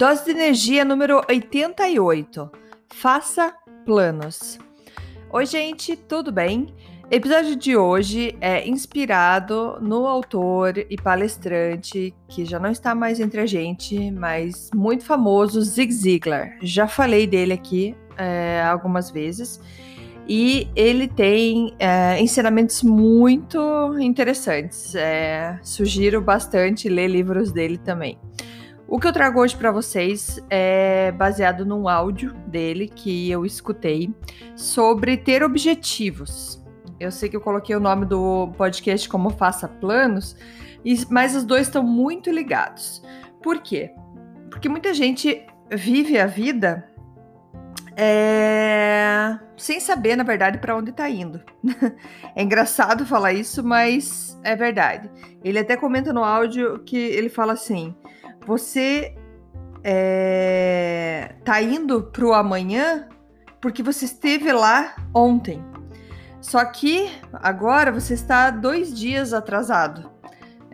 Dose de energia número 88. Faça planos. Oi, gente, tudo bem? Episódio de hoje é inspirado no autor e palestrante que já não está mais entre a gente, mas muito famoso, Zig Ziglar. Já falei dele aqui é, algumas vezes e ele tem é, ensinamentos muito interessantes. É, sugiro bastante ler livros dele também. O que eu trago hoje para vocês é baseado num áudio dele que eu escutei sobre ter objetivos. Eu sei que eu coloquei o nome do podcast como Faça Planos, mas os dois estão muito ligados. Por quê? Porque muita gente vive a vida é... sem saber, na verdade, para onde está indo. é engraçado falar isso, mas é verdade. Ele até comenta no áudio que ele fala assim você é, tá indo pro amanhã porque você esteve lá ontem. Só que agora você está dois dias atrasado.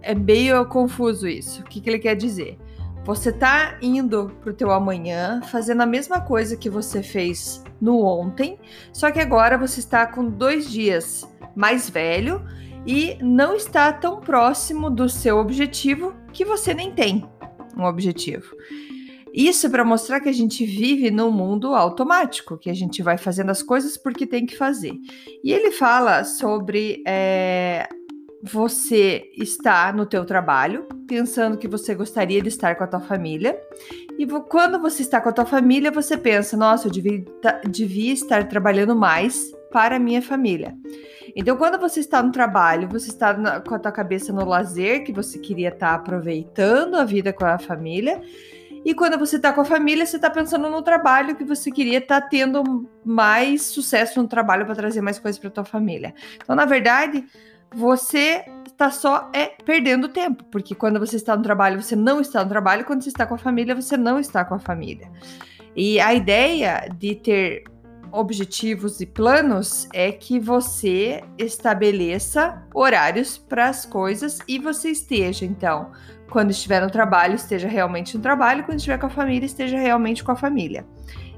É meio confuso isso. O que, que ele quer dizer? Você tá indo pro teu amanhã, fazendo a mesma coisa que você fez no ontem, só que agora você está com dois dias mais velho e não está tão próximo do seu objetivo que você nem tem um objetivo. Isso é para mostrar que a gente vive num mundo automático, que a gente vai fazendo as coisas porque tem que fazer. E ele fala sobre é, você estar no teu trabalho, pensando que você gostaria de estar com a tua família, e quando você está com a tua família, você pensa, nossa, eu devia, devia estar trabalhando mais para a minha família. Então, quando você está no trabalho, você está na, com a tua cabeça no lazer, que você queria estar aproveitando a vida com a família. E quando você está com a família, você está pensando no trabalho que você queria estar tendo mais sucesso no trabalho para trazer mais coisas para tua família. Então, na verdade, você está só é perdendo tempo, porque quando você está no trabalho, você não está no trabalho, quando você está com a família, você não está com a família. E a ideia de ter objetivos e planos é que você estabeleça horários para as coisas e você esteja, então, quando estiver no trabalho, esteja realmente no trabalho, quando estiver com a família, esteja realmente com a família.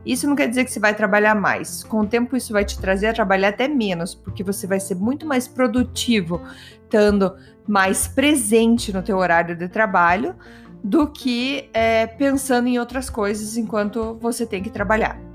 Isso não quer dizer que você vai trabalhar mais. Com o tempo, isso vai te trazer a trabalhar até menos, porque você vai ser muito mais produtivo, estando mais presente no teu horário de trabalho, do que é, pensando em outras coisas enquanto você tem que trabalhar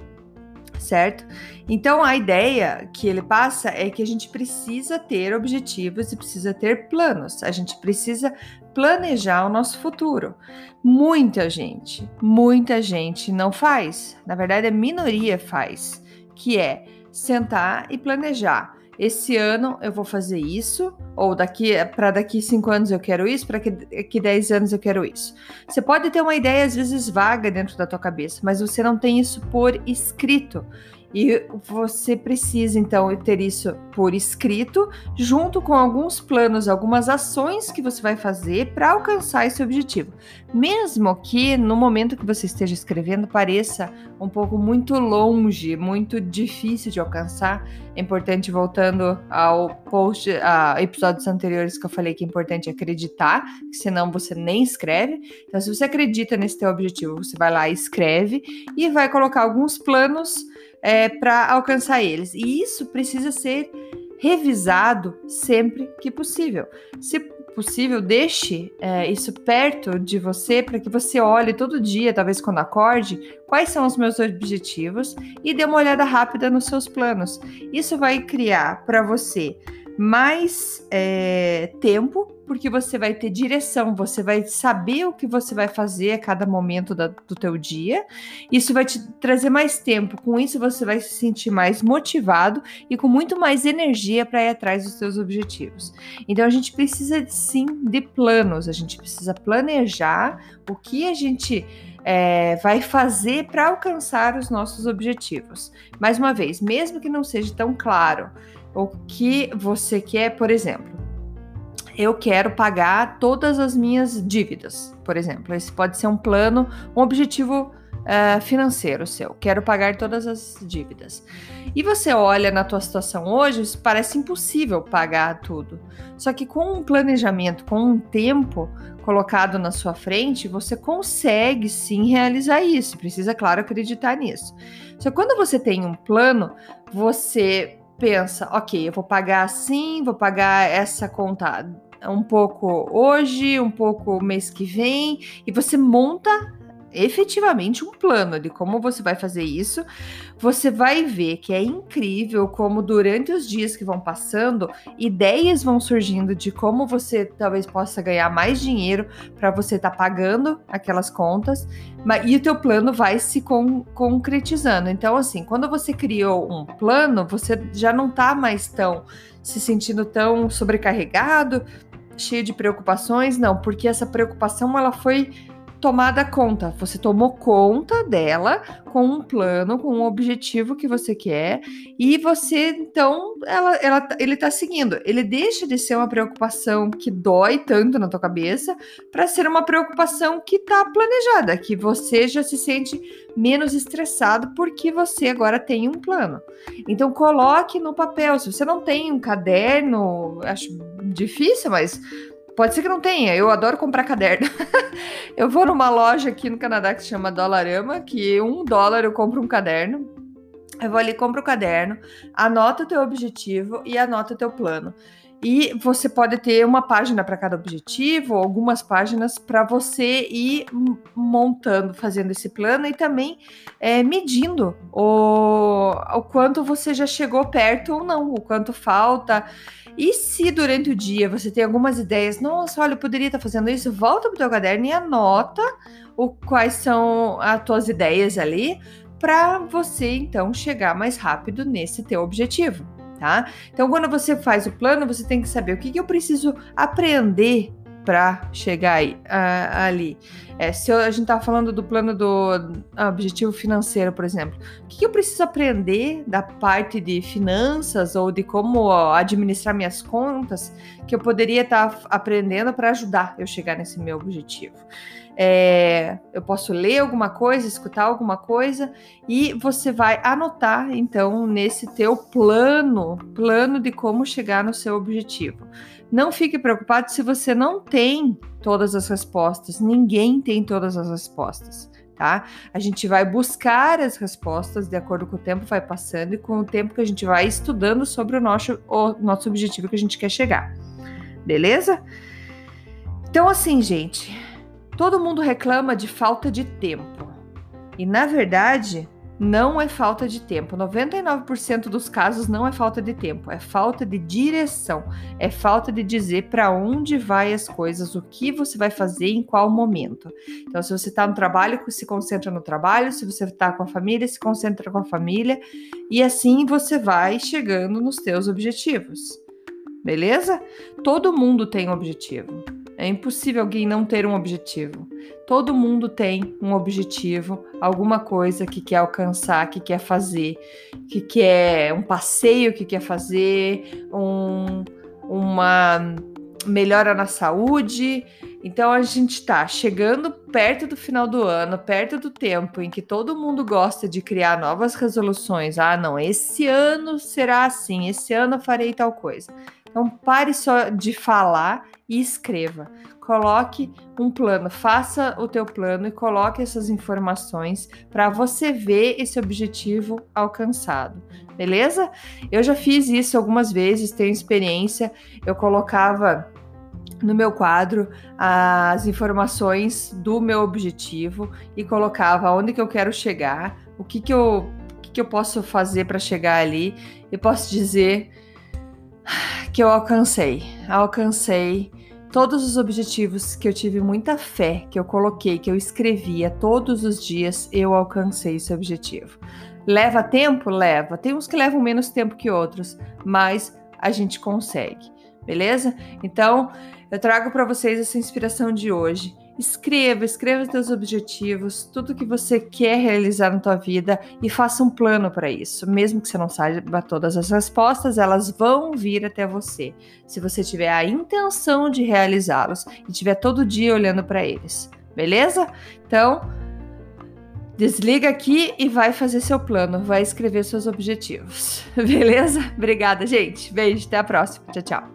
certo? Então a ideia que ele passa é que a gente precisa ter objetivos e precisa ter planos. A gente precisa planejar o nosso futuro. Muita gente, muita gente não faz. Na verdade, a minoria faz, que é sentar e planejar esse ano eu vou fazer isso, ou daqui para daqui cinco anos eu quero isso, para daqui dez anos eu quero isso. Você pode ter uma ideia às vezes vaga dentro da tua cabeça, mas você não tem isso por escrito. E você precisa então ter isso por escrito, junto com alguns planos, algumas ações que você vai fazer para alcançar esse objetivo. Mesmo que no momento que você esteja escrevendo pareça um pouco muito longe, muito difícil de alcançar, é importante voltando ao post, a episódios anteriores que eu falei que é importante acreditar, senão você nem escreve. Então, se você acredita nesse teu objetivo, você vai lá e escreve e vai colocar alguns planos é, para alcançar eles. E isso precisa ser revisado sempre que possível. Se possível, deixe é, isso perto de você para que você olhe todo dia, talvez quando acorde, quais são os meus objetivos e dê uma olhada rápida nos seus planos. Isso vai criar para você mais é, tempo, porque você vai ter direção, você vai saber o que você vai fazer a cada momento da, do teu dia. Isso vai te trazer mais tempo. Com isso, você vai se sentir mais motivado e com muito mais energia para ir atrás dos seus objetivos. Então, a gente precisa sim de planos. A gente precisa planejar o que a gente é, vai fazer para alcançar os nossos objetivos. Mais uma vez, mesmo que não seja tão claro o que você quer, por exemplo, eu quero pagar todas as minhas dívidas, por exemplo. Esse pode ser um plano, um objetivo uh, financeiro seu. Quero pagar todas as dívidas. E você olha na tua situação hoje, parece impossível pagar tudo. Só que com um planejamento, com um tempo colocado na sua frente, você consegue sim realizar isso. Precisa, claro, acreditar nisso. Só que quando você tem um plano, você pensa, ok, eu vou pagar assim, vou pagar essa conta um pouco hoje, um pouco mês que vem, e você monta efetivamente um plano de como você vai fazer isso, você vai ver que é incrível como durante os dias que vão passando, ideias vão surgindo de como você talvez possa ganhar mais dinheiro para você estar tá pagando aquelas contas, e o teu plano vai se con concretizando. Então, assim, quando você criou um plano, você já não está mais tão se sentindo tão sobrecarregado, cheio de preocupações, não, porque essa preocupação ela foi tomada conta. Você tomou conta dela com um plano, com um objetivo que você quer, e você, então, ela, ela, ele está seguindo. Ele deixa de ser uma preocupação que dói tanto na tua cabeça para ser uma preocupação que está planejada, que você já se sente menos estressado porque você agora tem um plano. Então, coloque no papel. Se você não tem um caderno, acho difícil, mas Pode ser que não tenha, eu adoro comprar caderno. eu vou numa loja aqui no Canadá que se chama Dollarama, que um dólar eu compro um caderno. Eu vou ali, compro o caderno, anota o teu objetivo e anota o teu plano. E você pode ter uma página para cada objetivo, algumas páginas para você ir montando, fazendo esse plano e também é, medindo o, o quanto você já chegou perto ou não, o quanto falta. E se durante o dia você tem algumas ideias, nossa, olha, eu poderia estar fazendo isso, volta para o teu caderno e anota o, quais são as tuas ideias ali, para você então chegar mais rápido nesse teu objetivo, tá? Então, quando você faz o plano, você tem que saber o que, que eu preciso aprender para chegar aí, ali. É, se eu, a gente tá falando do plano do objetivo financeiro, por exemplo, o que, que eu preciso aprender da parte de finanças ou de como ó, administrar minhas contas que eu poderia estar tá aprendendo para ajudar eu chegar nesse meu objetivo? É, eu posso ler alguma coisa, escutar alguma coisa e você vai anotar então nesse teu plano, plano de como chegar no seu objetivo. Não fique preocupado se você não tem todas as respostas. Ninguém tem todas as respostas, tá? A gente vai buscar as respostas de acordo com o tempo vai passando e com o tempo que a gente vai estudando sobre o nosso, o nosso objetivo que a gente quer chegar. Beleza? Então, assim, gente, todo mundo reclama de falta de tempo. E na verdade, não é falta de tempo. 99% dos casos não é falta de tempo, é falta de direção, é falta de dizer para onde vai as coisas, o que você vai fazer em qual momento. Então, se você está no trabalho, se concentra no trabalho, se você está com a família, se concentra com a família, e assim você vai chegando nos teus objetivos. Beleza? Todo mundo tem um objetivo. É impossível alguém não ter um objetivo. Todo mundo tem um objetivo, alguma coisa que quer alcançar, que quer fazer, que quer um passeio que quer fazer, um, uma melhora na saúde. Então a gente está chegando perto do final do ano, perto do tempo em que todo mundo gosta de criar novas resoluções. Ah, não, esse ano será assim, esse ano eu farei tal coisa. Então pare só de falar e escreva. Coloque um plano, faça o teu plano e coloque essas informações para você ver esse objetivo alcançado. Beleza? Eu já fiz isso algumas vezes, tenho experiência. Eu colocava no meu quadro as informações do meu objetivo e colocava onde que eu quero chegar, o que que eu, o que que eu posso fazer para chegar ali. Eu posso dizer que eu alcancei. Alcancei todos os objetivos que eu tive muita fé, que eu coloquei, que eu escrevia todos os dias, eu alcancei esse objetivo. Leva tempo? Leva. Tem uns que levam menos tempo que outros, mas a gente consegue, beleza? Então, eu trago para vocês essa inspiração de hoje Escreva, escreva os seus objetivos, tudo que você quer realizar na tua vida e faça um plano para isso. Mesmo que você não saiba todas as respostas, elas vão vir até você. Se você tiver a intenção de realizá-los e tiver todo dia olhando para eles. Beleza? Então, desliga aqui e vai fazer seu plano, vai escrever seus objetivos. Beleza? Obrigada, gente. Beijo, até a próxima. Tchau, tchau.